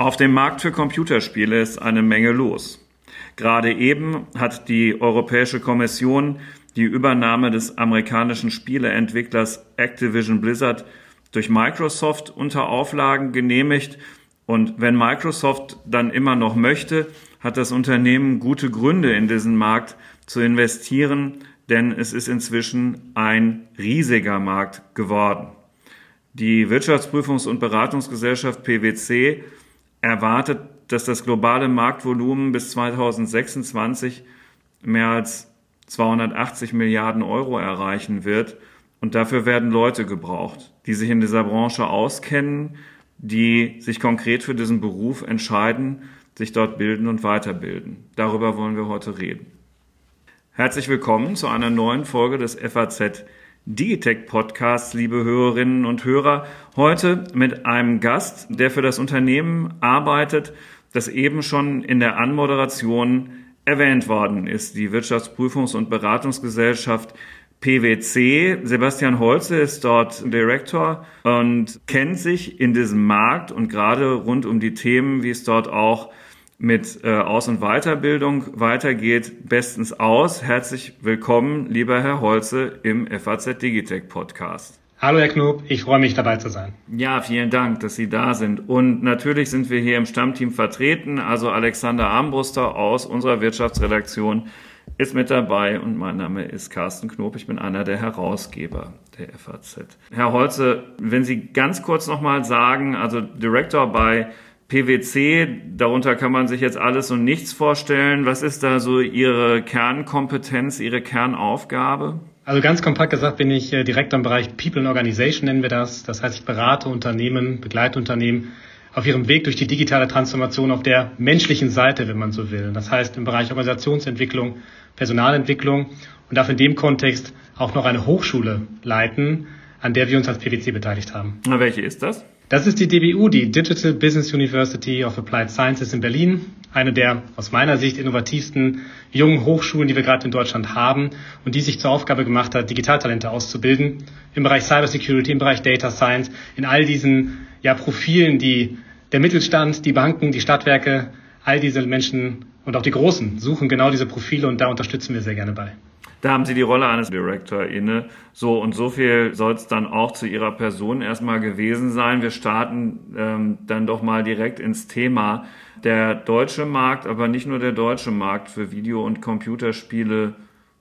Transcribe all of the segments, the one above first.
Auf dem Markt für Computerspiele ist eine Menge los. Gerade eben hat die Europäische Kommission die Übernahme des amerikanischen Spieleentwicklers Activision Blizzard durch Microsoft unter Auflagen genehmigt. Und wenn Microsoft dann immer noch möchte, hat das Unternehmen gute Gründe, in diesen Markt zu investieren, denn es ist inzwischen ein riesiger Markt geworden. Die Wirtschaftsprüfungs- und Beratungsgesellschaft PwC erwartet, dass das globale Marktvolumen bis 2026 mehr als 280 Milliarden Euro erreichen wird. Und dafür werden Leute gebraucht, die sich in dieser Branche auskennen, die sich konkret für diesen Beruf entscheiden, sich dort bilden und weiterbilden. Darüber wollen wir heute reden. Herzlich willkommen zu einer neuen Folge des FAZ Digitech Podcasts, liebe Hörerinnen und Hörer. Heute mit einem Gast, der für das Unternehmen arbeitet, das eben schon in der Anmoderation erwähnt worden ist, die Wirtschaftsprüfungs- und Beratungsgesellschaft PwC. Sebastian Holze ist dort Director und kennt sich in diesem Markt und gerade rund um die Themen, wie es dort auch mit äh, Aus- und Weiterbildung weitergeht, bestens aus. Herzlich willkommen, lieber Herr Holze, im FAZ Digitech Podcast. Hallo Herr Knob, ich freue mich dabei zu sein. Ja, vielen Dank, dass Sie da sind. Und natürlich sind wir hier im Stammteam vertreten. Also Alexander Armbruster aus unserer Wirtschaftsredaktion ist mit dabei und mein Name ist Carsten Knob. Ich bin einer der Herausgeber der FAZ. Herr Holze, wenn Sie ganz kurz nochmal sagen, also Director bei PwC, darunter kann man sich jetzt alles und nichts vorstellen. Was ist da so Ihre Kernkompetenz, Ihre Kernaufgabe? Also ganz kompakt gesagt bin ich äh, Direktor im Bereich People and Organization nennen wir das. Das heißt, ich berate Unternehmen, begleite Unternehmen auf ihrem Weg durch die digitale Transformation auf der menschlichen Seite, wenn man so will. Das heißt im Bereich Organisationsentwicklung, Personalentwicklung und darf in dem Kontext auch noch eine Hochschule leiten, an der wir uns als PwC beteiligt haben. Na, welche ist das? Das ist die DBU, die Digital Business University of Applied Sciences in Berlin. Eine der aus meiner Sicht innovativsten jungen Hochschulen, die wir gerade in Deutschland haben und die sich zur Aufgabe gemacht hat, Digitaltalente auszubilden im Bereich Cybersecurity, im Bereich Data Science, in all diesen ja, Profilen, die der Mittelstand, die Banken, die Stadtwerke, all diese Menschen und auch die Großen suchen genau diese Profile und da unterstützen wir sehr gerne bei. Da haben Sie die Rolle eines Director inne. So und so viel soll es dann auch zu Ihrer Person erstmal gewesen sein. Wir starten ähm, dann doch mal direkt ins Thema. Der deutsche Markt, aber nicht nur der deutsche Markt für Video- und Computerspiele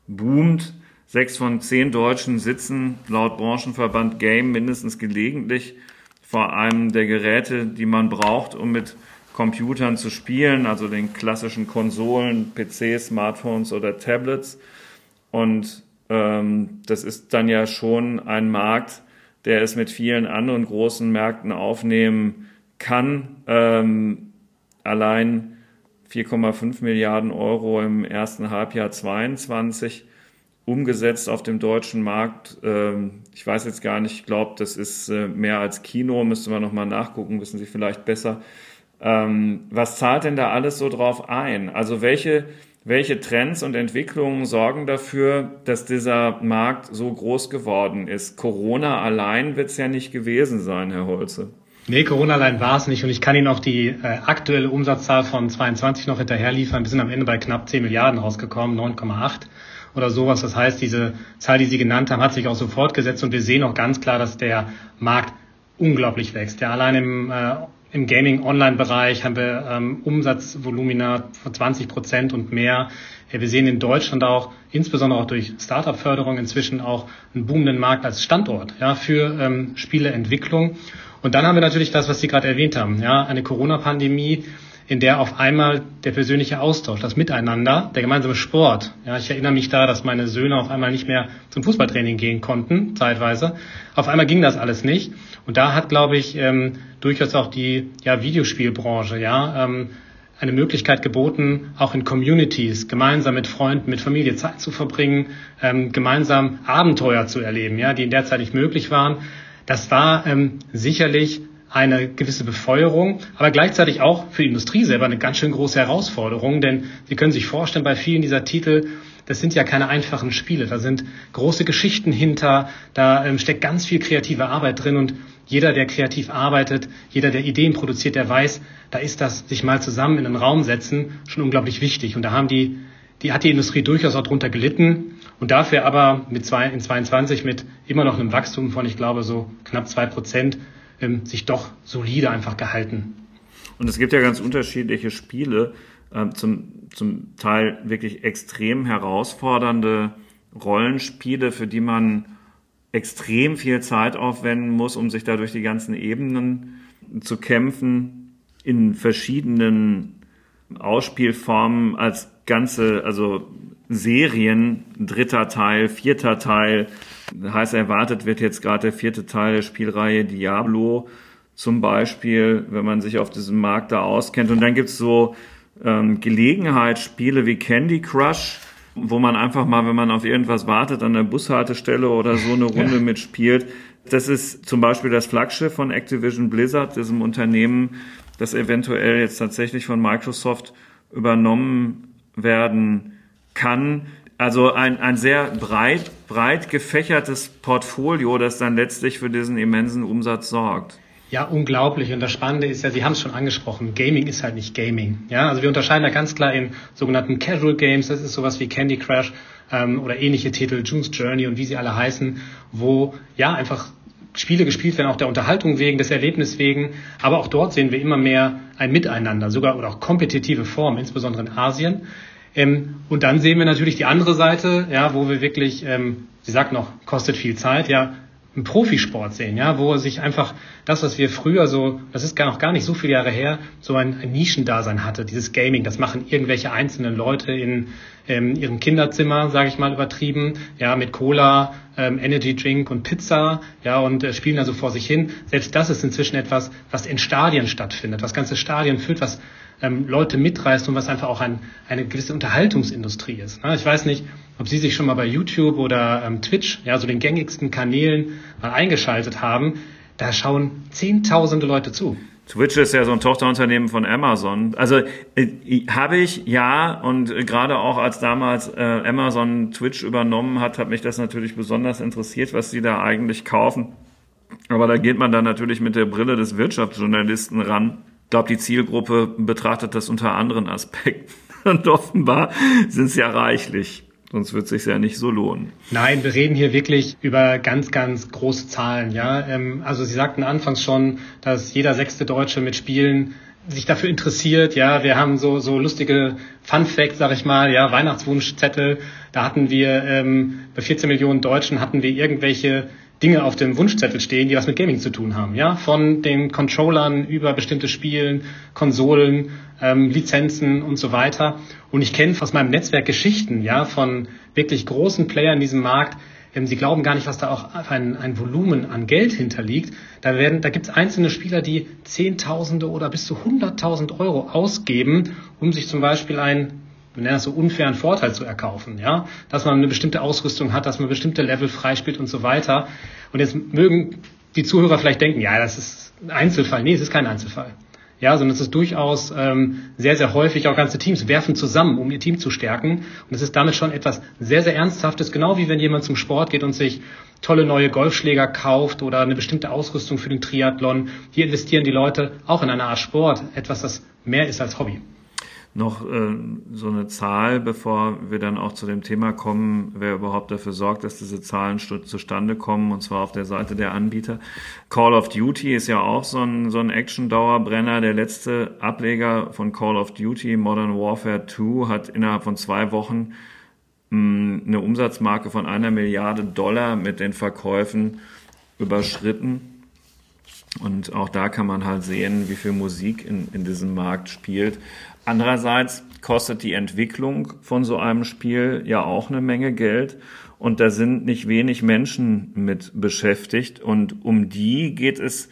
boomt. Sechs von zehn Deutschen sitzen laut Branchenverband Game mindestens gelegentlich vor einem der Geräte, die man braucht, um mit Computern zu spielen, also den klassischen Konsolen, PCs, Smartphones oder Tablets. Und ähm, das ist dann ja schon ein Markt, der es mit vielen anderen großen Märkten aufnehmen kann. Ähm, allein 4,5 Milliarden Euro im ersten Halbjahr 22 umgesetzt auf dem deutschen Markt. Ähm, ich weiß jetzt gar nicht, ich glaube, das ist äh, mehr als Kino, müsste man nochmal nachgucken, wissen Sie vielleicht besser. Ähm, was zahlt denn da alles so drauf ein? Also welche welche Trends und Entwicklungen sorgen dafür, dass dieser Markt so groß geworden ist? Corona allein wird es ja nicht gewesen sein, Herr Holze. Nee, Corona allein war es nicht. Und ich kann Ihnen auch die äh, aktuelle Umsatzzahl von 22 noch hinterher liefern. Wir sind am Ende bei knapp 10 Milliarden rausgekommen, 9,8 oder sowas. Das heißt, diese Zahl, die Sie genannt haben, hat sich auch so fortgesetzt. Und wir sehen auch ganz klar, dass der Markt unglaublich wächst. Ja, allein im äh, im Gaming-Online-Bereich haben wir ähm, Umsatzvolumina von 20 Prozent und mehr. Ja, wir sehen in Deutschland auch, insbesondere auch durch Startup-Förderung, inzwischen auch einen boomenden Markt als Standort ja, für ähm, Spieleentwicklung. Und dann haben wir natürlich das, was Sie gerade erwähnt haben, ja, eine Corona-Pandemie, in der auf einmal der persönliche Austausch, das Miteinander, der gemeinsame Sport. Ja, ich erinnere mich da, dass meine Söhne auf einmal nicht mehr zum Fußballtraining gehen konnten, zeitweise. Auf einmal ging das alles nicht. Und da hat, glaube ich, ähm, durchaus auch die ja, Videospielbranche, ja, ähm, eine Möglichkeit geboten, auch in Communities gemeinsam mit Freunden, mit Familie Zeit zu verbringen, ähm, gemeinsam Abenteuer zu erleben, ja, die in der Zeit nicht möglich waren. Das war ähm, sicherlich eine gewisse Befeuerung, aber gleichzeitig auch für die Industrie selber eine ganz schön große Herausforderung, denn Sie können sich vorstellen, bei vielen dieser Titel, das sind ja keine einfachen Spiele. Da sind große Geschichten hinter, da ähm, steckt ganz viel kreative Arbeit drin und jeder, der kreativ arbeitet, jeder, der Ideen produziert, der weiß, da ist das sich mal zusammen in einen Raum setzen schon unglaublich wichtig. Und da haben die, die hat die Industrie durchaus auch drunter gelitten und dafür aber mit zwei, in 22 mit immer noch einem Wachstum von, ich glaube, so knapp zwei Prozent ähm, sich doch solide einfach gehalten. Und es gibt ja ganz unterschiedliche Spiele, äh, zum, zum Teil wirklich extrem herausfordernde Rollenspiele, für die man extrem viel Zeit aufwenden muss, um sich da durch die ganzen Ebenen zu kämpfen, in verschiedenen Ausspielformen als ganze, also Serien, dritter Teil, vierter Teil. Heißt, erwartet wird jetzt gerade der vierte Teil der Spielreihe Diablo zum Beispiel, wenn man sich auf diesem Markt da auskennt. Und dann gibt's so ähm, Gelegenheitsspiele wie Candy Crush, wo man einfach mal, wenn man auf irgendwas wartet, an der Bushaltestelle oder so eine Runde ja. mitspielt. Das ist zum Beispiel das Flaggschiff von Activision Blizzard, diesem Unternehmen, das eventuell jetzt tatsächlich von Microsoft übernommen werden kann. Also ein, ein sehr breit, breit gefächertes Portfolio, das dann letztlich für diesen immensen Umsatz sorgt. Ja, unglaublich. Und das Spannende ist ja, Sie haben es schon angesprochen, Gaming ist halt nicht Gaming. Ja, also wir unterscheiden da ganz klar in sogenannten Casual Games, das ist sowas wie Candy Crush ähm, oder ähnliche Titel, June's Journey und wie sie alle heißen, wo ja einfach Spiele gespielt werden, auch der Unterhaltung wegen, des Erlebnis wegen. Aber auch dort sehen wir immer mehr ein Miteinander, sogar oder auch kompetitive Formen, insbesondere in Asien. Ähm, und dann sehen wir natürlich die andere Seite, ja, wo wir wirklich, ähm, Sie sagt noch, kostet viel Zeit, ja, im Profisport sehen, ja, wo sich einfach das, was wir früher so, das ist gar noch gar nicht so viele Jahre her, so ein, ein Nischendasein hatte, dieses Gaming, das machen irgendwelche einzelnen Leute in ähm, ihrem Kinderzimmer, sage ich mal übertrieben, ja, mit Cola, ähm, Energy Drink und Pizza, ja, und äh, spielen also vor sich hin. Selbst das ist inzwischen etwas, was in Stadien stattfindet, was ganze Stadien füllt, was ähm, Leute mitreißt und was einfach auch ein, eine gewisse Unterhaltungsindustrie ist. Ne? Ich weiß nicht, ob Sie sich schon mal bei YouTube oder ähm, Twitch, ja, so den gängigsten Kanälen mal eingeschaltet haben. Da schauen Zehntausende Leute zu. Twitch ist ja so ein Tochterunternehmen von Amazon. Also äh, habe ich ja und äh, gerade auch als damals äh, Amazon Twitch übernommen hat, hat mich das natürlich besonders interessiert, was sie da eigentlich kaufen. Aber da geht man dann natürlich mit der Brille des Wirtschaftsjournalisten ran ich glaube, die Zielgruppe betrachtet das unter anderen Aspekten. Und offenbar sind es ja reichlich. Sonst wird es sich ja nicht so lohnen. Nein, wir reden hier wirklich über ganz, ganz große Zahlen. Ja, ähm, also Sie sagten anfangs schon, dass jeder sechste Deutsche mit Spielen sich dafür interessiert. Ja, wir haben so so lustige Fun Facts, sag ich mal. Ja, Weihnachtswunschzettel. Da hatten wir ähm, bei 14 Millionen Deutschen hatten wir irgendwelche Dinge auf dem Wunschzettel stehen, die was mit Gaming zu tun haben. Ja, von den Controllern über bestimmte Spielen, Konsolen, ähm, Lizenzen und so weiter. Und ich kenne aus meinem Netzwerk Geschichten, ja, von wirklich großen Playern in diesem Markt. Ähm, sie glauben gar nicht, was da auch ein, ein Volumen an Geld hinterliegt. Da werden, da gibt es einzelne Spieler, die Zehntausende oder bis zu Hunderttausend Euro ausgeben, um sich zum Beispiel ein wir nennen das so unfairen Vorteil zu erkaufen, ja, dass man eine bestimmte Ausrüstung hat, dass man bestimmte Level freispielt und so weiter. Und jetzt mögen die Zuhörer vielleicht denken, ja, das ist ein Einzelfall. Nee, es ist kein Einzelfall. Ja, sondern es ist durchaus ähm, sehr, sehr häufig, auch ganze Teams werfen zusammen, um ihr Team zu stärken. Und es ist damit schon etwas sehr, sehr Ernsthaftes, genau wie wenn jemand zum Sport geht und sich tolle neue Golfschläger kauft oder eine bestimmte Ausrüstung für den Triathlon. Hier investieren die Leute auch in eine Art Sport, etwas, das mehr ist als Hobby noch äh, so eine Zahl, bevor wir dann auch zu dem Thema kommen, wer überhaupt dafür sorgt, dass diese Zahlen zustande kommen, und zwar auf der Seite der Anbieter. Call of Duty ist ja auch so ein, so ein Action-Dauerbrenner. Der letzte Ableger von Call of Duty, Modern Warfare 2, hat innerhalb von zwei Wochen mh, hm, eine Umsatzmarke von einer Milliarde Dollar mit den Verkäufen überschritten. Und auch da kann man halt sehen, wie viel Musik in, in diesem Markt spielt. Andererseits kostet die Entwicklung von so einem Spiel ja auch eine Menge Geld. Und da sind nicht wenig Menschen mit beschäftigt. Und um die geht es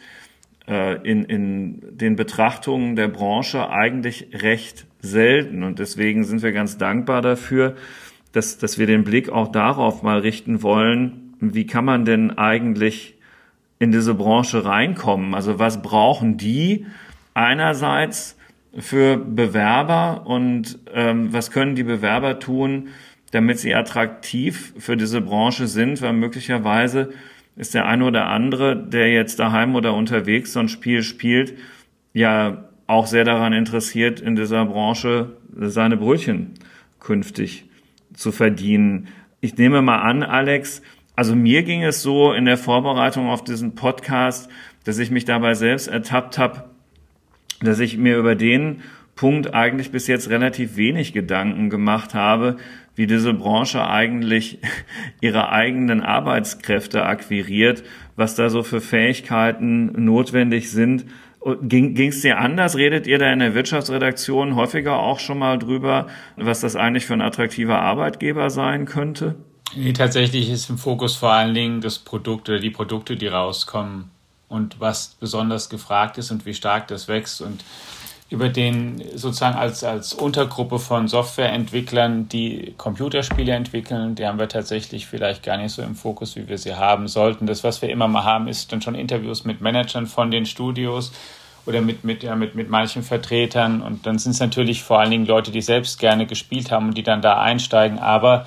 äh, in, in den Betrachtungen der Branche eigentlich recht selten. Und deswegen sind wir ganz dankbar dafür, dass, dass wir den Blick auch darauf mal richten wollen, wie kann man denn eigentlich in diese Branche reinkommen? Also was brauchen die einerseits für Bewerber und ähm, was können die Bewerber tun, damit sie attraktiv für diese Branche sind, weil möglicherweise ist der eine oder andere, der jetzt daheim oder unterwegs so ein Spiel spielt, ja auch sehr daran interessiert, in dieser Branche seine Brötchen künftig zu verdienen. Ich nehme mal an, Alex, also mir ging es so in der Vorbereitung auf diesen Podcast, dass ich mich dabei selbst ertappt habe, dass ich mir über den Punkt eigentlich bis jetzt relativ wenig Gedanken gemacht habe, wie diese Branche eigentlich ihre eigenen Arbeitskräfte akquiriert, was da so für Fähigkeiten notwendig sind. Ging es dir anders? Redet ihr da in der Wirtschaftsredaktion häufiger auch schon mal drüber, was das eigentlich für ein attraktiver Arbeitgeber sein könnte? Nee, tatsächlich ist im Fokus vor allen Dingen das Produkt oder die Produkte, die rauskommen und was besonders gefragt ist und wie stark das wächst. Und über den sozusagen als, als Untergruppe von Softwareentwicklern, die Computerspiele entwickeln, die haben wir tatsächlich vielleicht gar nicht so im Fokus, wie wir sie haben sollten. Das, was wir immer mal haben, ist dann schon Interviews mit Managern von den Studios oder mit, mit, ja, mit, mit manchen Vertretern. Und dann sind es natürlich vor allen Dingen Leute, die selbst gerne gespielt haben und die dann da einsteigen. Aber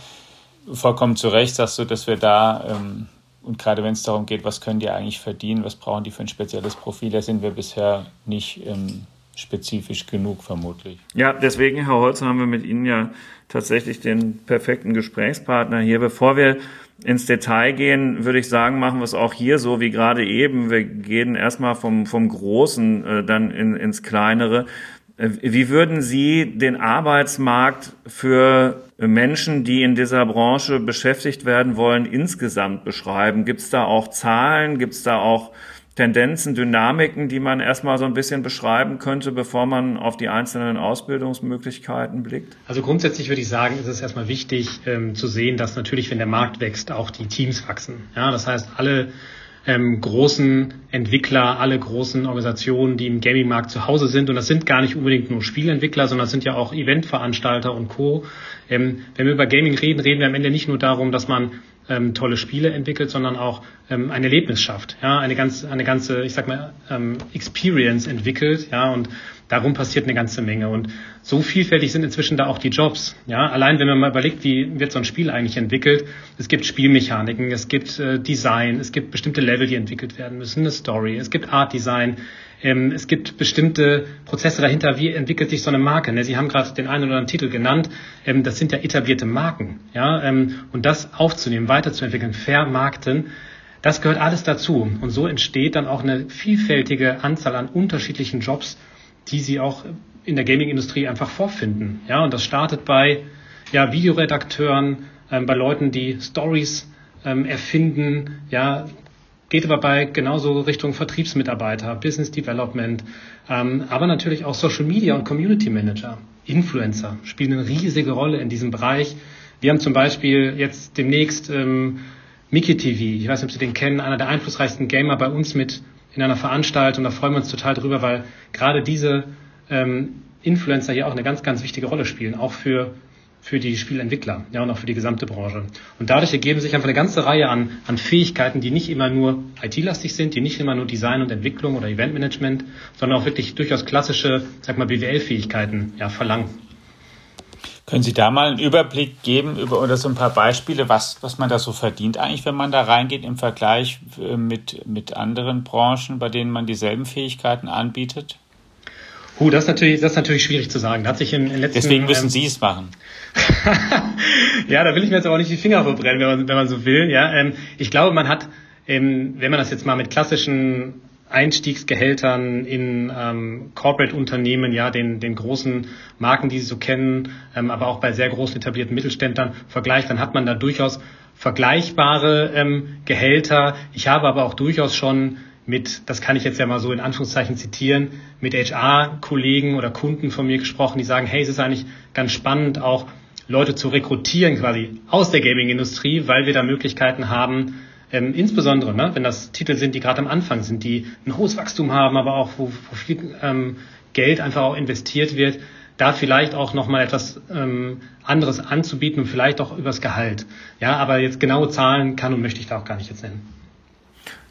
vollkommen zu Recht sagst du, dass wir da, ähm, und gerade wenn es darum geht, was können die eigentlich verdienen, was brauchen die für ein spezielles Profil, da sind wir bisher nicht ähm, spezifisch genug, vermutlich. Ja, deswegen, Herr Holzer, haben wir mit Ihnen ja tatsächlich den perfekten Gesprächspartner hier. Bevor wir ins Detail gehen, würde ich sagen, machen wir es auch hier so wie gerade eben. Wir gehen erstmal vom, vom Großen äh, dann in, ins Kleinere. Äh, wie würden Sie den Arbeitsmarkt für Menschen, die in dieser Branche beschäftigt werden wollen, insgesamt beschreiben? Gibt es da auch Zahlen? Gibt es da auch Tendenzen, Dynamiken, die man erstmal so ein bisschen beschreiben könnte, bevor man auf die einzelnen Ausbildungsmöglichkeiten blickt? Also grundsätzlich würde ich sagen, ist es erstmal wichtig ähm, zu sehen, dass natürlich, wenn der Markt wächst, auch die Teams wachsen. Ja, das heißt, alle ähm, großen Entwickler, alle großen Organisationen, die im Gaming-Markt zu Hause sind, und das sind gar nicht unbedingt nur Spielentwickler, sondern das sind ja auch Eventveranstalter und Co. Ähm, wenn wir über Gaming reden, reden wir am Ende nicht nur darum, dass man ähm, tolle Spiele entwickelt, sondern auch ähm, ein Erlebnis schafft, ja, eine ganz, eine ganze, ich sag mal, ähm, Experience entwickelt, ja, und darum passiert eine ganze Menge. Und so vielfältig sind inzwischen da auch die Jobs, ja. Allein wenn man mal überlegt, wie wird so ein Spiel eigentlich entwickelt, es gibt Spielmechaniken, es gibt äh, Design, es gibt bestimmte Level, die entwickelt werden müssen, eine Story, es gibt Art Design, ähm, es gibt bestimmte Prozesse dahinter, wie entwickelt sich so eine Marke. Ne? Sie haben gerade den einen oder anderen Titel genannt. Ähm, das sind ja etablierte Marken. Ja? Ähm, und das aufzunehmen, weiterzuentwickeln, vermarkten, das gehört alles dazu. Und so entsteht dann auch eine vielfältige Anzahl an unterschiedlichen Jobs, die Sie auch in der Gaming-Industrie einfach vorfinden. Ja? Und das startet bei ja, Videoredakteuren, ähm, bei Leuten, die Stories ähm, erfinden, ja, geht aber bei genauso Richtung Vertriebsmitarbeiter, Business Development, ähm, aber natürlich auch Social Media und Community Manager, Influencer spielen eine riesige Rolle in diesem Bereich. Wir haben zum Beispiel jetzt demnächst ähm, Mickey TV, ich weiß nicht, ob Sie den kennen, einer der einflussreichsten Gamer bei uns mit in einer Veranstaltung. Da freuen wir uns total drüber, weil gerade diese ähm, Influencer hier auch eine ganz, ganz wichtige Rolle spielen, auch für für die Spielentwickler ja, und auch für die gesamte Branche. Und dadurch ergeben sich einfach eine ganze Reihe an, an Fähigkeiten, die nicht immer nur IT-lastig sind, die nicht immer nur Design und Entwicklung oder Eventmanagement, sondern auch wirklich durchaus klassische, sag mal, BWL-Fähigkeiten ja, verlangen. Können Sie da mal einen Überblick geben über oder so ein paar Beispiele, was, was man da so verdient eigentlich, wenn man da reingeht im Vergleich äh, mit, mit anderen Branchen, bei denen man dieselben Fähigkeiten anbietet? Uh, das ist natürlich, das ist natürlich schwierig zu sagen. hat sich in, in letzten, Deswegen müssen ähm, Sie es machen. ja, da will ich mir jetzt auch nicht die Finger verbrennen, wenn man, wenn man so will. Ja, ähm, ich glaube, man hat, ähm, wenn man das jetzt mal mit klassischen Einstiegsgehältern in ähm, Corporate-Unternehmen, ja, den, den großen Marken, die Sie so kennen, ähm, aber auch bei sehr großen etablierten Mittelständlern vergleicht, dann hat man da durchaus vergleichbare ähm, Gehälter. Ich habe aber auch durchaus schon mit, das kann ich jetzt ja mal so in Anführungszeichen zitieren, mit HR-Kollegen oder Kunden von mir gesprochen, die sagen, hey, es ist eigentlich ganz spannend, auch Leute zu rekrutieren quasi aus der Gaming-Industrie, weil wir da Möglichkeiten haben, ähm, insbesondere, ne, wenn das Titel sind, die gerade am Anfang sind, die ein hohes Wachstum haben, aber auch wo, wo viel ähm, Geld einfach auch investiert wird, da vielleicht auch nochmal etwas ähm, anderes anzubieten und vielleicht auch übers Gehalt. Ja, aber jetzt genaue Zahlen kann und möchte ich da auch gar nicht jetzt nennen.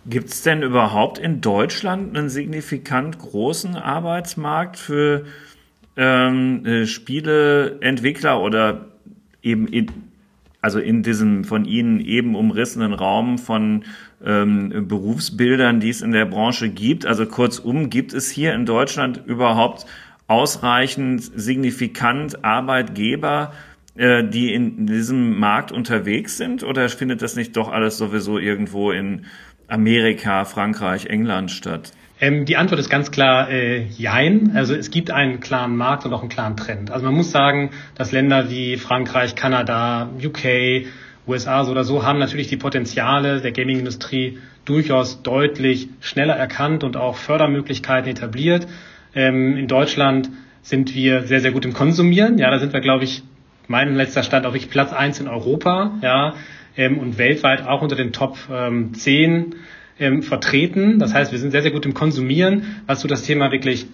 Gibt es denn überhaupt in Deutschland einen signifikant großen Arbeitsmarkt für ähm, äh, Spieleentwickler oder eben also in diesem von Ihnen eben umrissenen Raum von ähm, Berufsbildern, die es in der Branche gibt. Also kurzum, gibt es hier in Deutschland überhaupt ausreichend signifikant Arbeitgeber, die in diesem Markt unterwegs sind? Oder findet das nicht doch alles sowieso irgendwo in Amerika, Frankreich, England statt? Ähm, die Antwort ist ganz klar äh, Jein. Also es gibt einen klaren Markt und auch einen klaren Trend. Also man muss sagen, dass Länder wie Frankreich, Kanada, UK, USA so oder so haben natürlich die Potenziale der Gaming-Industrie durchaus deutlich schneller erkannt und auch Fördermöglichkeiten etabliert. Ähm, in Deutschland sind wir sehr, sehr gut im Konsumieren. Ja, da sind wir, glaube ich, mein letzter Stand auch wirklich Platz eins in Europa, ja, ähm, und weltweit auch unter den Top ähm, 10 ähm, vertreten. Das heißt, wir sind sehr, sehr gut im Konsumieren. Was so das Thema wirklich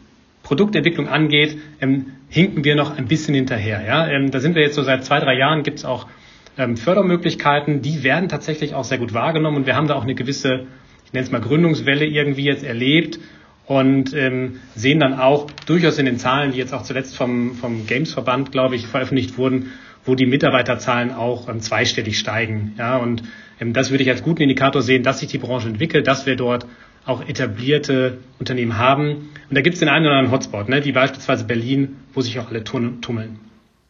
Produktentwicklung angeht, ähm, hinken wir noch ein bisschen hinterher. Ja? Ähm, da sind wir jetzt so seit zwei, drei Jahren, gibt es auch ähm, Fördermöglichkeiten, die werden tatsächlich auch sehr gut wahrgenommen und wir haben da auch eine gewisse, ich nenne es mal Gründungswelle irgendwie jetzt erlebt und ähm, sehen dann auch durchaus in den Zahlen, die jetzt auch zuletzt vom, vom Games-Verband, glaube ich, veröffentlicht wurden, wo die Mitarbeiterzahlen auch ähm, zweistellig steigen. Ja, und ähm, das würde ich als guten Indikator sehen, dass sich die Branche entwickelt, dass wir dort auch etablierte Unternehmen haben. Und da gibt es den einen oder anderen Hotspot, ne, wie beispielsweise Berlin, wo sich auch alle tummeln.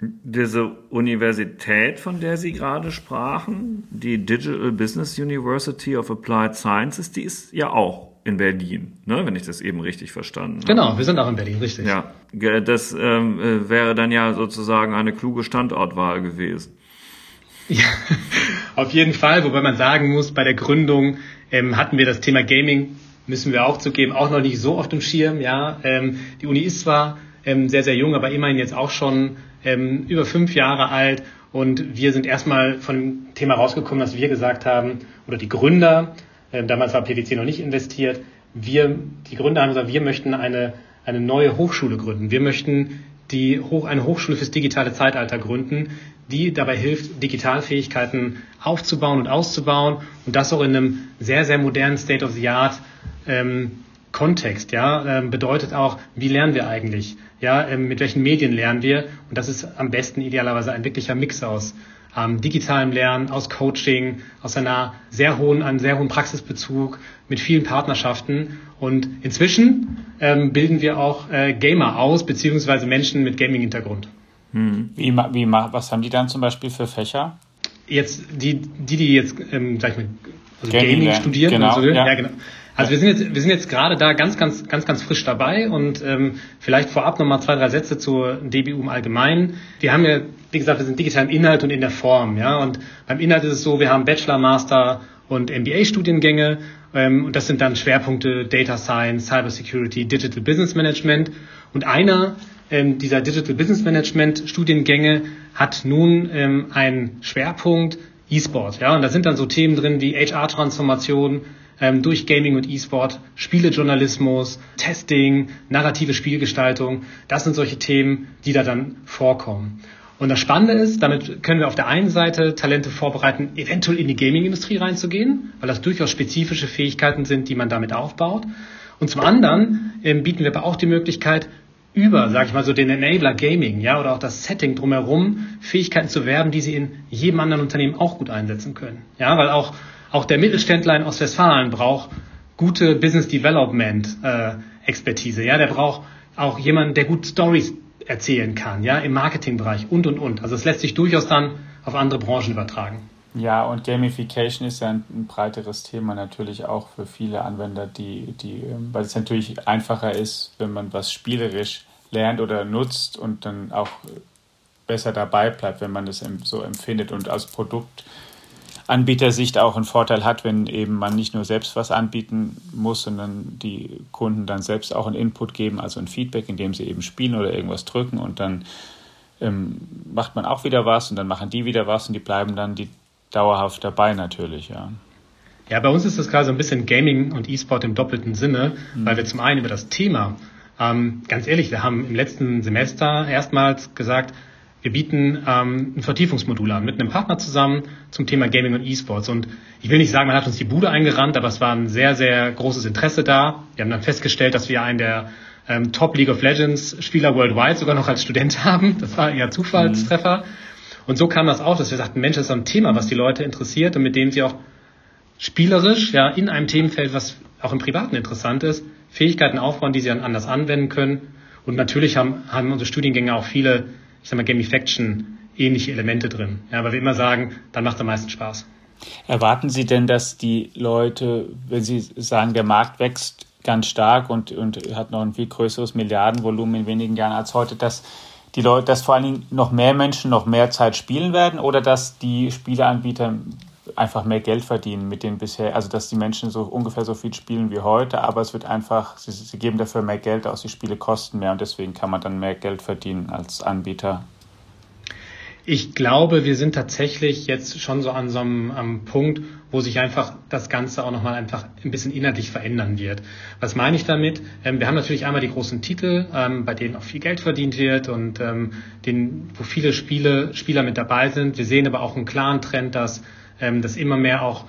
Diese Universität, von der Sie gerade sprachen, die Digital Business University of Applied Sciences, die ist ja auch in Berlin, ne, wenn ich das eben richtig verstanden habe. Genau, wir sind auch in Berlin, richtig. Ja, das ähm, äh, wäre dann ja sozusagen eine kluge Standortwahl gewesen. Ja, auf jeden Fall, wobei man sagen muss, bei der Gründung ähm, hatten wir das Thema Gaming, müssen wir auch zugeben, auch noch nicht so oft im Schirm. Ja, ähm, die Uni ist zwar ähm, sehr, sehr jung, aber immerhin jetzt auch schon ähm, über fünf Jahre alt und wir sind erstmal von dem Thema rausgekommen, dass wir gesagt haben, oder die Gründer, damals war PwC noch nicht investiert. Wir, die Gründer haben gesagt, wir möchten eine, eine neue Hochschule gründen. Wir möchten die Hoch, eine Hochschule fürs digitale Zeitalter gründen, die dabei hilft, Digitalfähigkeiten aufzubauen und auszubauen und das auch in einem sehr, sehr modernen State of the Art ähm, Kontext. Ja, ähm, bedeutet auch, wie lernen wir eigentlich? Ja, ähm, mit welchen Medien lernen wir? Und das ist am besten idealerweise ein wirklicher Mix aus ähm, digitalem Lernen, aus Coaching, aus einer sehr hohen, einem sehr hohen Praxisbezug mit vielen Partnerschaften. Und inzwischen ähm, bilden wir auch äh, Gamer aus, beziehungsweise Menschen mit Gaming-Hintergrund. Hm. Wie, wie, was haben die dann zum Beispiel für Fächer? Jetzt, die, die, die jetzt, ähm, sag ich mal, also Gaming, Gaming studieren, genau, also, ja. ja, genau. Also wir sind jetzt, wir sind jetzt gerade da ganz, ganz, ganz, ganz frisch dabei und ähm, vielleicht vorab nochmal zwei, drei Sätze zur DBU im Allgemeinen. Wir haben ja, wie gesagt, wir sind digital im Inhalt und in der Form, ja. Und beim Inhalt ist es so, wir haben Bachelor, Master und MBA-Studiengänge ähm, und das sind dann Schwerpunkte Data Science, Cyber Security, Digital Business Management. Und einer ähm, dieser Digital Business Management Studiengänge hat nun ähm, einen Schwerpunkt E-Sport, ja. Und da sind dann so Themen drin wie HR-Transformation, ähm, durch Gaming und E-Sport, Spielejournalismus, Testing, narrative Spielgestaltung. Das sind solche Themen, die da dann vorkommen. Und das Spannende ist, damit können wir auf der einen Seite Talente vorbereiten, eventuell in die Gaming-Industrie reinzugehen, weil das durchaus spezifische Fähigkeiten sind, die man damit aufbaut. Und zum anderen ähm, bieten wir aber auch die Möglichkeit, über, sage ich mal so, den Enabler Gaming, ja, oder auch das Setting drumherum, Fähigkeiten zu werben, die sie in jedem anderen Unternehmen auch gut einsetzen können. Ja, weil auch auch der Mittelständler in Ostwestfalen braucht gute Business Development äh, Expertise. Ja, der braucht auch jemanden, der gut Stories erzählen kann, ja, im Marketingbereich und und und. Also es lässt sich durchaus dann auf andere Branchen übertragen. Ja, und Gamification ist ja ein, ein, breiteres Thema natürlich auch für viele Anwender, die, die, ähm, weil es natürlich einfacher ist, wenn man was spielerisch lernt oder nutzt und dann auch besser dabei bleibt, wenn man das so empfindet und als Produkt Anbietersicht auch einen Vorteil hat, wenn eben man nicht nur selbst was anbieten muss, sondern die Kunden dann selbst auch einen Input geben, also ein Feedback, indem sie eben spielen oder irgendwas drücken und dann ähm, macht man auch wieder was und dann machen die wieder was und die bleiben dann die dauerhaft dabei natürlich, ja. Ja, bei uns ist das gerade so ein bisschen Gaming und E-Sport im doppelten Sinne, mhm. weil wir zum einen über das Thema, ähm, ganz ehrlich, wir haben im letzten Semester erstmals gesagt, wir bieten ähm, ein Vertiefungsmodul an mit einem Partner zusammen zum Thema Gaming und E-Sports. Und ich will nicht sagen, man hat uns die Bude eingerannt, aber es war ein sehr, sehr großes Interesse da. Wir haben dann festgestellt, dass wir einen der ähm, Top League of Legends Spieler worldwide sogar noch als Student haben. Das war eher Zufallstreffer. Mhm. Und so kam das auch, dass wir sagten, Mensch, das ist ein Thema, was die Leute interessiert und mit dem sie auch spielerisch, ja, in einem Themenfeld, was auch im Privaten interessant ist, Fähigkeiten aufbauen, die sie dann anders anwenden können. Und natürlich haben, haben unsere Studiengänge auch viele, ich sag mal, Gamification ähnliche Elemente drin. Ja, weil wir immer sagen, dann macht am meisten Spaß. Erwarten Sie denn, dass die Leute, wenn Sie sagen, der Markt wächst ganz stark und, und hat noch ein viel größeres Milliardenvolumen in wenigen Jahren als heute, dass die Leute, dass vor allen Dingen noch mehr Menschen noch mehr Zeit spielen werden oder dass die Spieleanbieter einfach mehr Geld verdienen mit den bisher, also dass die Menschen so ungefähr so viel spielen wie heute, aber es wird einfach, sie, sie geben dafür mehr Geld aus, die Spiele kosten mehr und deswegen kann man dann mehr Geld verdienen als Anbieter. Ich glaube, wir sind tatsächlich jetzt schon so an so einem, einem Punkt, wo sich einfach das Ganze auch nochmal einfach ein bisschen inhaltlich verändern wird. Was meine ich damit? Ähm, wir haben natürlich einmal die großen Titel, ähm, bei denen auch viel Geld verdient wird und ähm, den, wo viele Spiele, Spieler mit dabei sind. Wir sehen aber auch einen klaren Trend, dass, ähm, dass immer mehr auch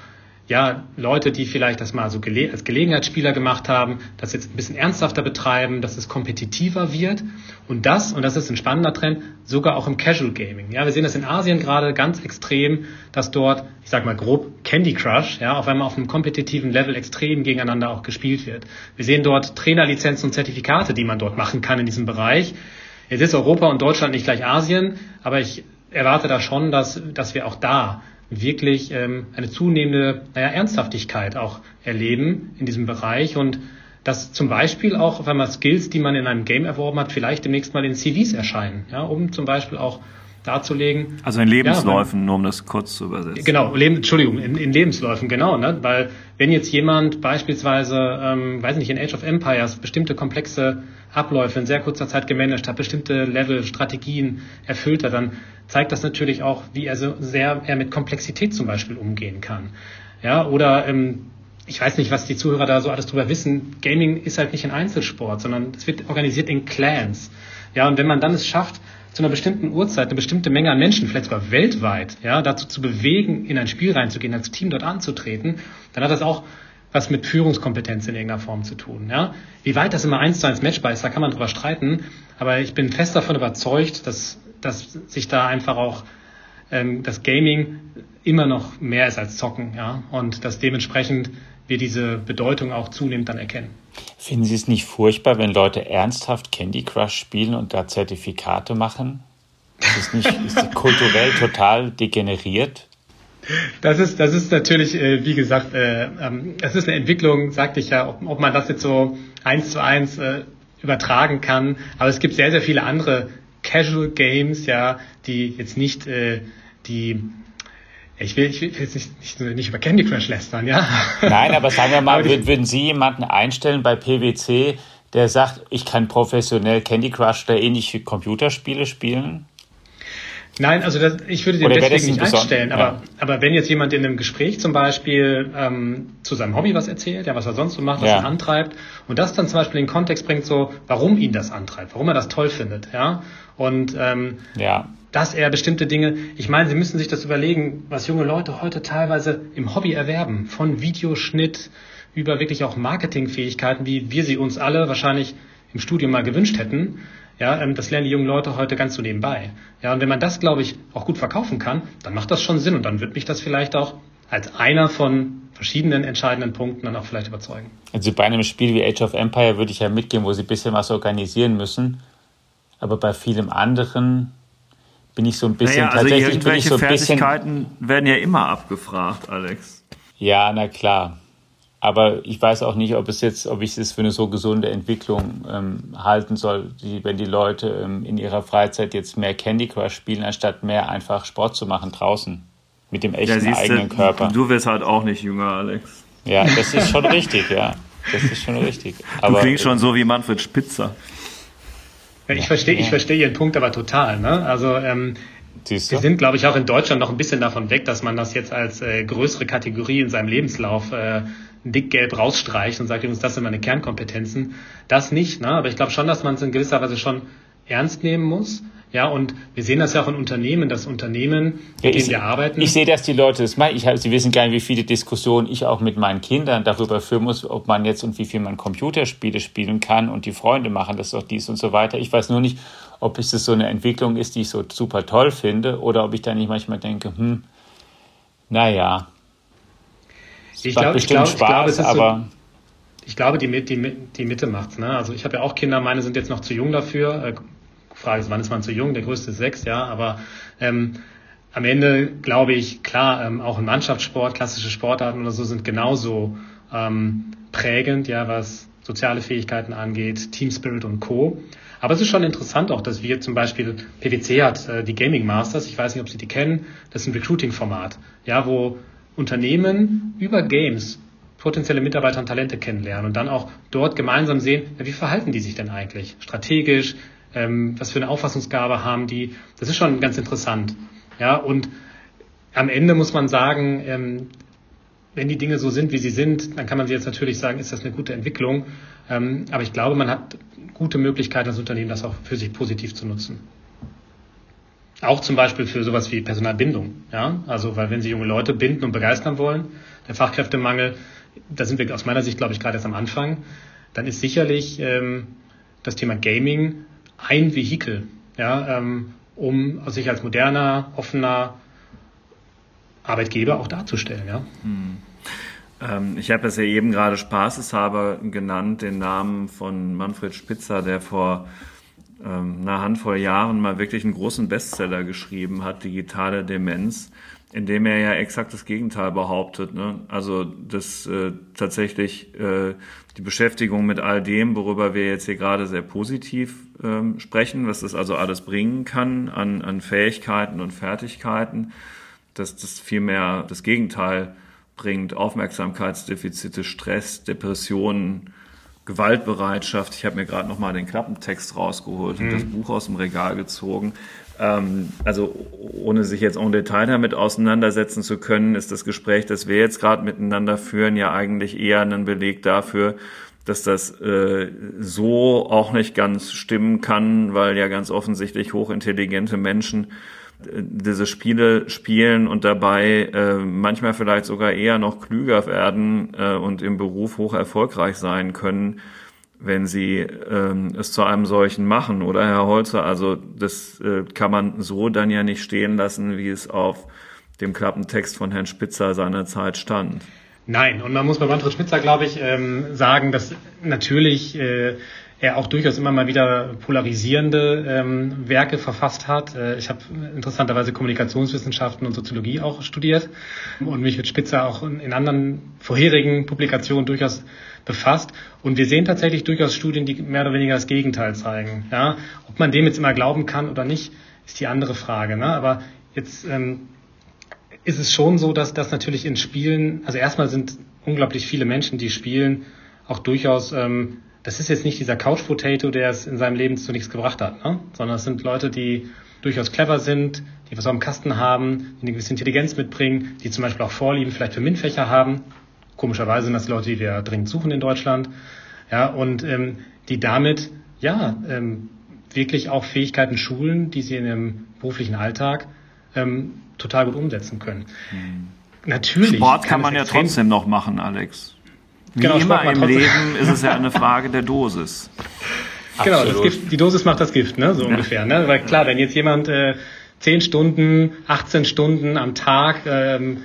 ja, Leute, die vielleicht das mal so gele als Gelegenheitsspieler gemacht haben, das jetzt ein bisschen ernsthafter betreiben, dass es kompetitiver wird und das, und das ist ein spannender Trend, sogar auch im Casual Gaming. Ja, wir sehen das in Asien gerade ganz extrem, dass dort, ich sag mal grob, Candy Crush, ja, auf einmal auf einem kompetitiven Level extrem gegeneinander auch gespielt wird. Wir sehen dort Trainerlizenzen und Zertifikate, die man dort machen kann in diesem Bereich. Jetzt ist Europa und Deutschland nicht gleich Asien, aber ich erwarte da schon, dass, dass wir auch da wirklich ähm, eine zunehmende naja, Ernsthaftigkeit auch erleben in diesem Bereich und dass zum Beispiel auch auf einmal Skills, die man in einem Game erworben hat, vielleicht demnächst mal in CVs erscheinen, ja, um zum Beispiel auch darzulegen. Also in Lebensläufen, ja, nur um das kurz zu übersetzen. Genau, Leben, Entschuldigung, in, in Lebensläufen, genau, ne? weil wenn jetzt jemand beispielsweise, ähm, weiß nicht, in Age of Empires bestimmte komplexe Abläufe in sehr kurzer Zeit gemanagt hat, bestimmte Level, Strategien erfüllt hat, dann zeigt das natürlich auch, wie er so sehr er mit Komplexität zum Beispiel umgehen kann. Ja, oder ähm, ich weiß nicht, was die Zuhörer da so alles drüber wissen. Gaming ist halt nicht ein Einzelsport, sondern es wird organisiert in Clans. Ja, und wenn man dann es schafft, zu einer bestimmten Uhrzeit eine bestimmte Menge an Menschen, vielleicht sogar weltweit, ja, dazu zu bewegen, in ein Spiel reinzugehen, als Team dort anzutreten, dann hat das auch was mit Führungskompetenz in irgendeiner Form zu tun. Ja? Wie weit das immer eins zu eins matchbar ist, da kann man drüber streiten, aber ich bin fest davon überzeugt, dass, dass sich da einfach auch ähm, das Gaming immer noch mehr ist als Zocken, ja, und dass dementsprechend wir diese Bedeutung auch zunehmend dann erkennen. Finden Sie es nicht furchtbar, wenn Leute ernsthaft Candy Crush spielen und da Zertifikate machen? Ist nicht ist kulturell total degeneriert? Das ist, das ist natürlich, äh, wie gesagt, äh, ähm, es ist eine Entwicklung, sagte ich ja, ob, ob man das jetzt so eins zu eins äh, übertragen kann. Aber es gibt sehr, sehr viele andere Casual Games, ja, die jetzt nicht äh, die ich will, ich will jetzt nicht, nicht, nicht über Candy Crush lästern, ja. Nein, aber sagen wir mal, würden, würden Sie jemanden einstellen bei PwC, der sagt, ich kann professionell Candy Crush oder ähnliche Computerspiele spielen? Nein, also das, ich würde den deswegen nicht einstellen. Aber, ja. aber wenn jetzt jemand in einem Gespräch zum Beispiel ähm, zu seinem Hobby was erzählt, ja, was er sonst so macht, was ja. ihn antreibt, und das dann zum Beispiel in den Kontext bringt, so, warum ihn das antreibt, warum er das toll findet, ja, und ähm, ja dass er bestimmte Dinge, ich meine, Sie müssen sich das überlegen, was junge Leute heute teilweise im Hobby erwerben, von Videoschnitt über wirklich auch Marketingfähigkeiten, wie wir sie uns alle wahrscheinlich im Studium mal gewünscht hätten. Ja, ähm, das lernen die jungen Leute heute ganz so nebenbei. Ja, und wenn man das, glaube ich, auch gut verkaufen kann, dann macht das schon Sinn und dann wird mich das vielleicht auch als einer von verschiedenen entscheidenden Punkten dann auch vielleicht überzeugen. Also bei einem Spiel wie Age of Empire würde ich ja mitgehen, wo sie ein bisschen was organisieren müssen. Aber bei vielem anderen bin ich so ein bisschen naja, also tatsächlich bin ich so ein Fertigkeiten bisschen, werden ja immer abgefragt, Alex. Ja, na klar. Aber ich weiß auch nicht, ob es jetzt, ob ich es für eine so gesunde Entwicklung ähm, halten soll, die, wenn die Leute ähm, in ihrer Freizeit jetzt mehr Candy Crush spielen, anstatt mehr einfach Sport zu machen draußen mit dem echten ja, eigenen Körper. Du wirst halt auch nicht jünger, Alex. Ja, das ist schon richtig, ja. Das ist schon richtig. Aber, du klingst schon so wie Manfred Spitzer. Ich verstehe, ich verstehe Ihren Punkt aber total. Ne? Also ähm, wir sind, glaube ich, auch in Deutschland noch ein bisschen davon weg, dass man das jetzt als äh, größere Kategorie in seinem Lebenslauf äh, dick-gelb rausstreicht und sagt übrigens, das sind meine Kernkompetenzen. Das nicht, ne? aber ich glaube schon, dass man es in gewisser Weise schon ernst nehmen muss. Ja, und wir sehen das ja auch in Unternehmen, dass Unternehmen, ja, mit denen wir arbeiten. Ich sehe, dass die Leute das machen. Ich, Sie wissen gar nicht, wie viele Diskussionen ich auch mit meinen Kindern darüber führen muss, ob man jetzt und wie viel man Computerspiele spielen kann und die Freunde machen das doch dies und so weiter. Ich weiß nur nicht, ob es so eine Entwicklung ist, die ich so super toll finde, oder ob ich da nicht manchmal denke, hm, naja. Ich glaube, ich glaube, ich glaube, es ist aber. So ich glaube, die, die, die Mitte macht's. Ne? Also ich habe ja auch Kinder, meine sind jetzt noch zu jung dafür. Äh, Frage ist, wann ist man zu jung? Der größte ist sechs, ja. Aber ähm, am Ende glaube ich, klar, ähm, auch im Mannschaftssport, klassische Sportarten oder so sind genauso ähm, prägend, ja, was soziale Fähigkeiten angeht, Team Spirit und Co. Aber es ist schon interessant auch, dass wir zum Beispiel, PwC hat äh, die Gaming Masters, ich weiß nicht, ob Sie die kennen, das ist ein Recruiting-Format, ja, wo Unternehmen über Games potenzielle Mitarbeiter und Talente kennenlernen und dann auch dort gemeinsam sehen, ja, wie verhalten die sich denn eigentlich strategisch, ähm, was für eine Auffassungsgabe haben die. Das ist schon ganz interessant. Ja, und am Ende muss man sagen, ähm, wenn die Dinge so sind, wie sie sind, dann kann man sie jetzt natürlich sagen, ist das eine gute Entwicklung. Ähm, aber ich glaube, man hat gute Möglichkeiten als Unternehmen, das auch für sich positiv zu nutzen. Auch zum Beispiel für sowas wie Personalbindung. Ja? Also, weil wenn Sie junge Leute binden und begeistern wollen, der Fachkräftemangel, da sind wir aus meiner Sicht, glaube ich, gerade erst am Anfang, dann ist sicherlich ähm, das Thema Gaming ein Vehikel, ja, ähm, um sich als moderner, offener Arbeitgeber auch darzustellen. Ja. Hm. Ähm, ich habe es ja eben gerade spaßeshalber genannt, den Namen von Manfred Spitzer, der vor ähm, einer Handvoll Jahren mal wirklich einen großen Bestseller geschrieben hat, Digitale Demenz indem er ja exakt das Gegenteil behauptet. Ne? Also dass äh, tatsächlich äh, die Beschäftigung mit all dem, worüber wir jetzt hier gerade sehr positiv ähm, sprechen, was das also alles bringen kann an, an Fähigkeiten und Fertigkeiten, dass das vielmehr das Gegenteil bringt, Aufmerksamkeitsdefizite, Stress, Depressionen, Gewaltbereitschaft. Ich habe mir gerade noch mal den Klappentext rausgeholt und mhm. das Buch aus dem Regal gezogen. Ähm, also ohne sich jetzt en Detail damit auseinandersetzen zu können, ist das Gespräch, das wir jetzt gerade miteinander führen, ja eigentlich eher ein Beleg dafür, dass das äh, so auch nicht ganz stimmen kann, weil ja ganz offensichtlich hochintelligente Menschen diese Spiele spielen und dabei äh, manchmal vielleicht sogar eher noch klüger werden äh, und im Beruf hoch erfolgreich sein können wenn Sie ähm, es zu einem solchen machen, oder Herr Holzer? Also das äh, kann man so dann ja nicht stehen lassen, wie es auf dem Klappentext von Herrn Spitzer seiner Zeit stand. Nein, und man muss bei Manfred Spitzer, glaube ich, ähm, sagen, dass natürlich äh, er auch durchaus immer mal wieder polarisierende ähm, Werke verfasst hat. Äh, ich habe interessanterweise Kommunikationswissenschaften und Soziologie auch studiert und mich mit Spitzer auch in, in anderen vorherigen Publikationen durchaus befasst. Und wir sehen tatsächlich durchaus Studien, die mehr oder weniger das Gegenteil zeigen. Ja? Ob man dem jetzt immer glauben kann oder nicht, ist die andere Frage. Ne? Aber jetzt ähm, ist es schon so, dass das natürlich in Spielen, also erstmal sind unglaublich viele Menschen, die spielen, auch durchaus, ähm, das ist jetzt nicht dieser Couch Potato, der es in seinem Leben zu nichts gebracht hat, ne? sondern es sind Leute, die durchaus clever sind, die was auf dem Kasten haben, die eine gewisse Intelligenz mitbringen, die zum Beispiel auch Vorlieben vielleicht für MINT-Fächer haben Komischerweise sind das Leute, die wir dringend suchen in Deutschland. Ja, und ähm, die damit ja ähm, wirklich auch Fähigkeiten schulen, die sie in ihrem beruflichen Alltag ähm, total gut umsetzen können. Mhm. Natürlich. Sport kann, kann man ja trotzdem noch machen, Alex. Wie genau, immer im Leben ist es ja eine Frage der Dosis. Genau, das Gift, die Dosis macht das Gift, ne? so ja. ungefähr. Ne? Weil klar, wenn jetzt jemand äh, 10 Stunden, 18 Stunden am Tag ähm,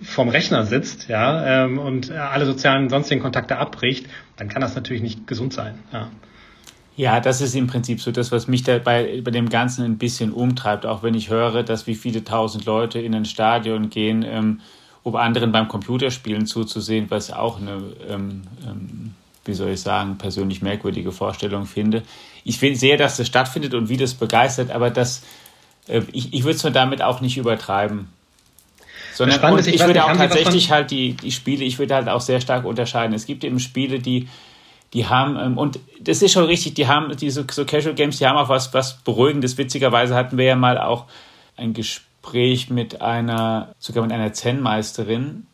vorm Rechner sitzt, ja, ähm, und alle sozialen sonstigen Kontakte abbricht, dann kann das natürlich nicht gesund sein. Ja. Ja, das ist im Prinzip so das, was mich da bei, bei dem Ganzen ein bisschen umtreibt, auch wenn ich höre, dass wie viele tausend Leute in ein Stadion gehen, ähm, um anderen beim Computerspielen zuzusehen, was auch eine, ähm, ähm, wie soll ich sagen, persönlich merkwürdige Vorstellung finde. Ich sehe, dass das stattfindet und wie das begeistert, aber das, äh, ich, ich würde es nur damit auch nicht übertreiben. Sondern ist, ich, ich würde auch tatsächlich halt die, die Spiele, ich würde halt auch sehr stark unterscheiden. Es gibt eben Spiele, die, die haben, ähm, und das ist schon richtig, die haben diese so Casual Games, die haben auch was, was Beruhigendes. Witzigerweise hatten wir ja mal auch ein Gespräch mit einer, sogar mit einer Zen-Meisterin,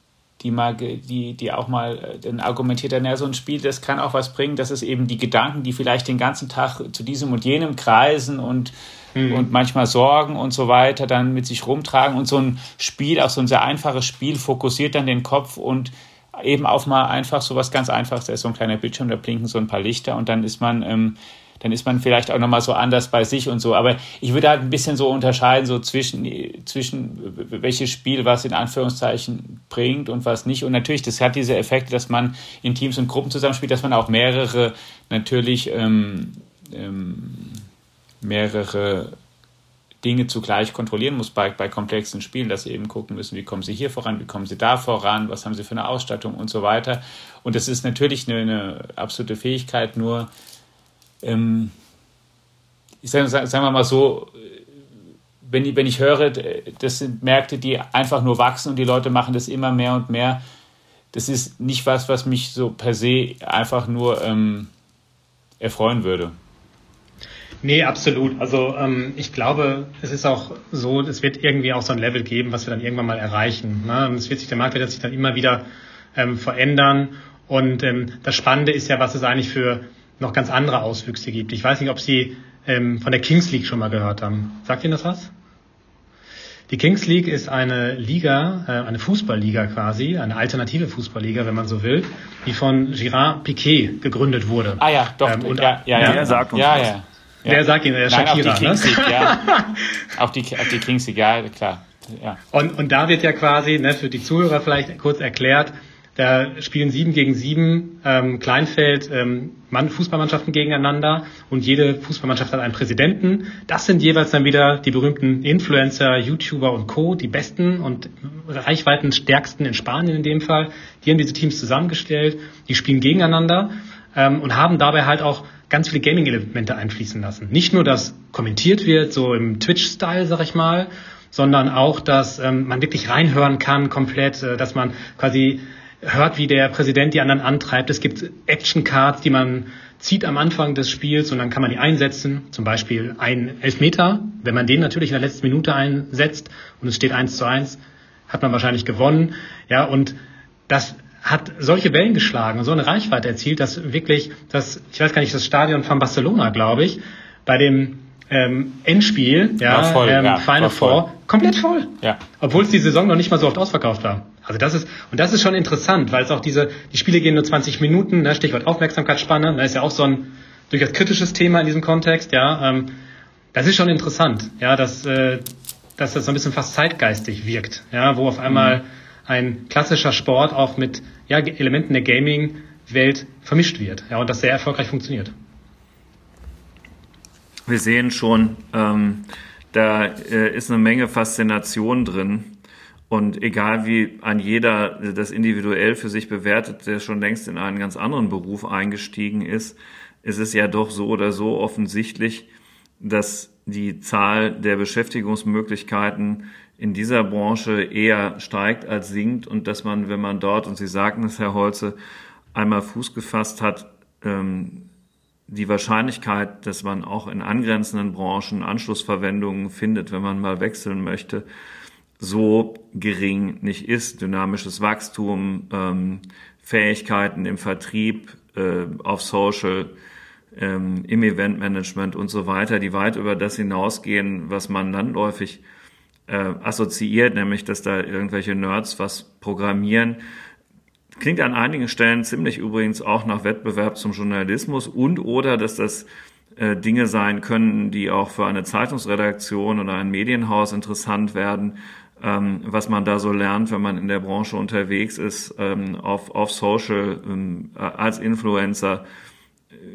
die mal, die, die auch mal äh, dann argumentiert, ja, so ein Spiel, das kann auch was bringen, dass es eben die Gedanken, die vielleicht den ganzen Tag zu diesem und jenem kreisen und, mhm. und manchmal Sorgen und so weiter dann mit sich rumtragen. Und so ein Spiel, auch so ein sehr einfaches Spiel, fokussiert dann den Kopf und eben auf mal einfach so was ganz Einfaches, da ist so ein kleiner Bildschirm, da blinken so ein paar Lichter und dann ist man ähm, dann ist man vielleicht auch nochmal so anders bei sich und so. Aber ich würde halt ein bisschen so unterscheiden, so zwischen, zwischen welches Spiel was in Anführungszeichen bringt und was nicht. Und natürlich, das hat diese Effekte, dass man in Teams und Gruppen zusammenspielt, dass man auch mehrere, natürlich ähm, ähm, mehrere Dinge zugleich kontrollieren muss bei, bei komplexen Spielen, dass sie eben gucken müssen, wie kommen sie hier voran, wie kommen sie da voran, was haben sie für eine Ausstattung und so weiter. Und das ist natürlich eine, eine absolute Fähigkeit, nur ähm, ich sage, sagen wir mal so, wenn ich, wenn ich höre, das sind Märkte, die einfach nur wachsen und die Leute machen das immer mehr und mehr, das ist nicht was, was mich so per se einfach nur ähm, erfreuen würde. Nee, absolut. Also ähm, ich glaube, es ist auch so, es wird irgendwie auch so ein Level geben, was wir dann irgendwann mal erreichen. Ne? Es wird sich, der Markt wird sich dann immer wieder ähm, verändern. Und ähm, das Spannende ist ja, was es eigentlich für noch ganz andere Auswüchse gibt. Ich weiß nicht, ob Sie ähm, von der Kings League schon mal gehört haben. Sagt Ihnen das was? Die Kings League ist eine Liga, äh, eine Fußballliga quasi, eine alternative Fußballliga, wenn man so will, die von Girard Piquet gegründet wurde. Ah ja, doch. Ähm, und, ja, ja, ja, der sagt uns ja, was. Ja, ja. Der sagt Ihnen, der Nein, Shakira. Auf die Kings League, ne? ja. auf, die, auf die Kings League, ja, klar. Ja. Und, und da wird ja quasi, ne, für die Zuhörer vielleicht kurz erklärt, da spielen sieben gegen sieben ähm, Kleinfeld ähm, Mann, Fußballmannschaften gegeneinander und jede Fußballmannschaft hat einen Präsidenten. Das sind jeweils dann wieder die berühmten Influencer, YouTuber und Co., die besten und reichweitenstärksten in Spanien in dem Fall. Die haben diese Teams zusammengestellt, die spielen gegeneinander ähm, und haben dabei halt auch ganz viele Gaming-Elemente einfließen lassen. Nicht nur, dass kommentiert wird, so im Twitch-Style, sag ich mal, sondern auch, dass ähm, man wirklich reinhören kann komplett, äh, dass man quasi hört, wie der Präsident die anderen antreibt. Es gibt Action-Cards, die man zieht am Anfang des Spiels und dann kann man die einsetzen. Zum Beispiel ein Elfmeter. Wenn man den natürlich in der letzten Minute einsetzt und es steht eins zu eins, hat man wahrscheinlich gewonnen. Ja, und das hat solche Wellen geschlagen, so eine Reichweite erzielt, dass wirklich das, ich weiß gar nicht, das Stadion von Barcelona, glaube ich, bei dem ähm, Endspiel, ja, voll, ähm, ja, Final Four, komplett voll. Ja. Obwohl es die Saison noch nicht mal so oft ausverkauft war. Also das ist, und das ist schon interessant, weil es auch diese, die Spiele gehen nur 20 Minuten, ne, Stichwort Aufmerksamkeitsspanne, da ist ja auch so ein durchaus kritisches Thema in diesem Kontext, ja. Ähm, das ist schon interessant, ja, dass, äh, dass das so ein bisschen fast zeitgeistig wirkt, ja, wo auf einmal mhm. ein klassischer Sport auch mit ja, Elementen der Gaming-Welt vermischt wird, ja, und das sehr erfolgreich funktioniert wir sehen schon, ähm, da äh, ist eine Menge Faszination drin. Und egal wie ein jeder das individuell für sich bewertet, der schon längst in einen ganz anderen Beruf eingestiegen ist, ist es ja doch so oder so offensichtlich, dass die Zahl der Beschäftigungsmöglichkeiten in dieser Branche eher steigt als sinkt und dass man, wenn man dort, und Sie sagten es, Herr Holze, einmal Fuß gefasst hat, ähm, die Wahrscheinlichkeit, dass man auch in angrenzenden Branchen Anschlussverwendungen findet, wenn man mal wechseln möchte, so gering nicht ist. Dynamisches Wachstum, ähm, Fähigkeiten im Vertrieb, äh, auf Social, ähm, im Eventmanagement und so weiter, die weit über das hinausgehen, was man landläufig äh, assoziiert, nämlich dass da irgendwelche Nerds was programmieren Klingt an einigen Stellen ziemlich übrigens auch nach Wettbewerb zum Journalismus und oder dass das äh, Dinge sein können, die auch für eine Zeitungsredaktion oder ein Medienhaus interessant werden, ähm, was man da so lernt, wenn man in der Branche unterwegs ist, ähm, auf, auf Social, ähm, äh, als Influencer,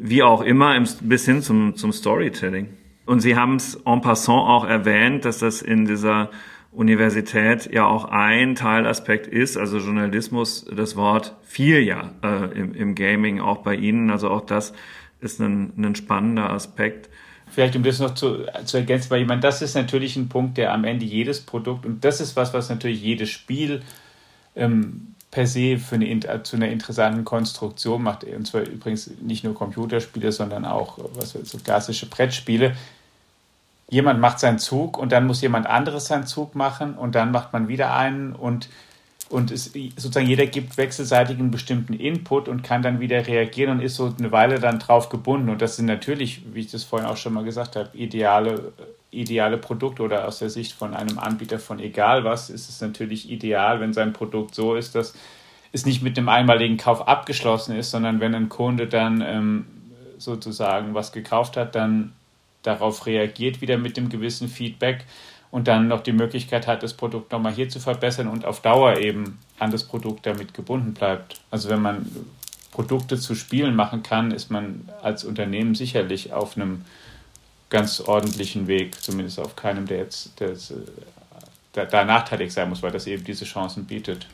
wie auch immer, im, bis hin zum, zum Storytelling. Und Sie haben es en passant auch erwähnt, dass das in dieser Universität ja auch ein Teilaspekt ist, also Journalismus, das Wort viel ja äh, im, im, Gaming auch bei Ihnen. Also auch das ist ein, ein spannender Aspekt. Vielleicht um das noch zu, zu ergänzen, weil ich meine, das ist natürlich ein Punkt, der am Ende jedes Produkt und das ist was, was natürlich jedes Spiel ähm, per se für eine, zu einer interessanten Konstruktion macht. Und zwar übrigens nicht nur Computerspiele, sondern auch was so klassische Brettspiele jemand macht seinen Zug und dann muss jemand anderes seinen Zug machen und dann macht man wieder einen und und es, sozusagen jeder gibt wechselseitig einen bestimmten Input und kann dann wieder reagieren und ist so eine Weile dann drauf gebunden. Und das sind natürlich, wie ich das vorhin auch schon mal gesagt habe, ideale, ideale Produkte oder aus der Sicht von einem Anbieter von egal was, ist es natürlich ideal, wenn sein Produkt so ist, dass es nicht mit einem einmaligen Kauf abgeschlossen ist, sondern wenn ein Kunde dann ähm, sozusagen was gekauft hat, dann darauf reagiert wieder mit dem gewissen Feedback und dann noch die Möglichkeit hat, das Produkt nochmal hier zu verbessern und auf Dauer eben an das Produkt damit gebunden bleibt. Also wenn man Produkte zu Spielen machen kann, ist man als Unternehmen sicherlich auf einem ganz ordentlichen Weg, zumindest auf keinem, der jetzt, der jetzt äh, da nachteilig sein muss, weil das eben diese Chancen bietet.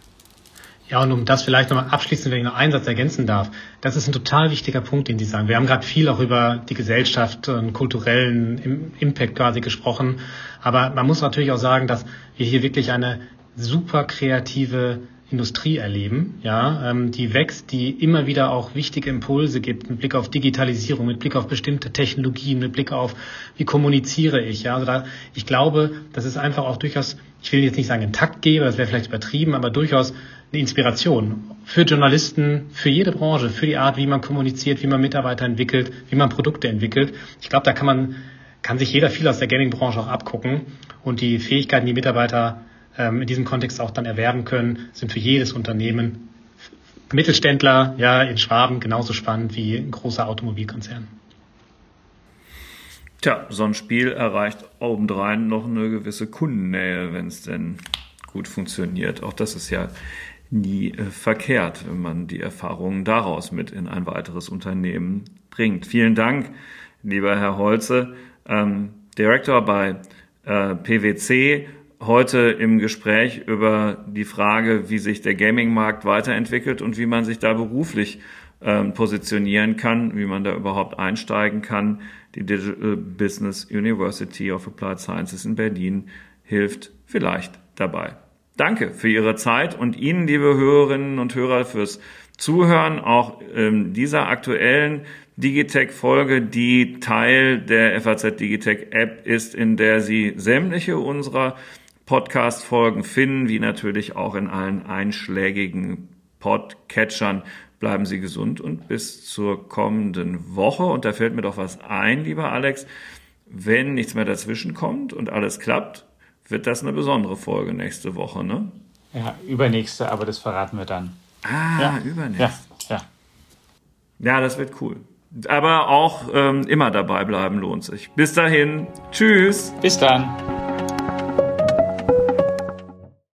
Ja, und um das vielleicht nochmal abschließend, wenn ich noch einen Satz ergänzen darf, das ist ein total wichtiger Punkt, den Sie sagen. Wir haben gerade viel auch über die Gesellschaft und kulturellen Impact quasi gesprochen. Aber man muss natürlich auch sagen, dass wir hier wirklich eine super kreative Industrie erleben, ja, ähm, die wächst, die immer wieder auch wichtige Impulse gibt mit Blick auf Digitalisierung, mit Blick auf bestimmte Technologien, mit Blick auf wie kommuniziere ich, ja, also da, ich glaube, das ist einfach auch durchaus, ich will jetzt nicht sagen ein Taktgeber, das wäre vielleicht übertrieben, aber durchaus eine Inspiration für Journalisten, für jede Branche, für die Art, wie man kommuniziert, wie man Mitarbeiter entwickelt, wie man Produkte entwickelt. Ich glaube, da kann man, kann sich jeder viel aus der Gaming-Branche auch abgucken und die Fähigkeiten, die Mitarbeiter ähm, in diesem Kontext auch dann erwerben können, sind für jedes Unternehmen Mittelständler, ja, in Schwaben genauso spannend wie ein großer Automobilkonzern. Tja, so ein Spiel erreicht obendrein noch eine gewisse Kundennähe, wenn es denn gut funktioniert. Auch das ist ja nie äh, verkehrt, wenn man die Erfahrungen daraus mit in ein weiteres Unternehmen bringt. Vielen Dank, lieber Herr Holze, ähm, Director bei äh, PwC, heute im Gespräch über die Frage, wie sich der Gaming-Markt weiterentwickelt und wie man sich da beruflich ähm, positionieren kann, wie man da überhaupt einsteigen kann. Die Digital Business University of Applied Sciences in Berlin hilft vielleicht dabei. Danke für Ihre Zeit und Ihnen, liebe Hörerinnen und Hörer, fürs Zuhören auch ähm, dieser aktuellen Digitech-Folge, die Teil der FAZ Digitech-App ist, in der Sie sämtliche unserer Podcast-Folgen finden, wie natürlich auch in allen einschlägigen Podcatchern. Bleiben Sie gesund und bis zur kommenden Woche. Und da fällt mir doch was ein, lieber Alex. Wenn nichts mehr dazwischen kommt und alles klappt, wird das eine besondere Folge nächste Woche, ne? Ja, übernächste, aber das verraten wir dann. Ah, ja. übernächste. Ja, ja. Ja, das wird cool. Aber auch ähm, immer dabei bleiben lohnt sich. Bis dahin. Tschüss. Bis dann.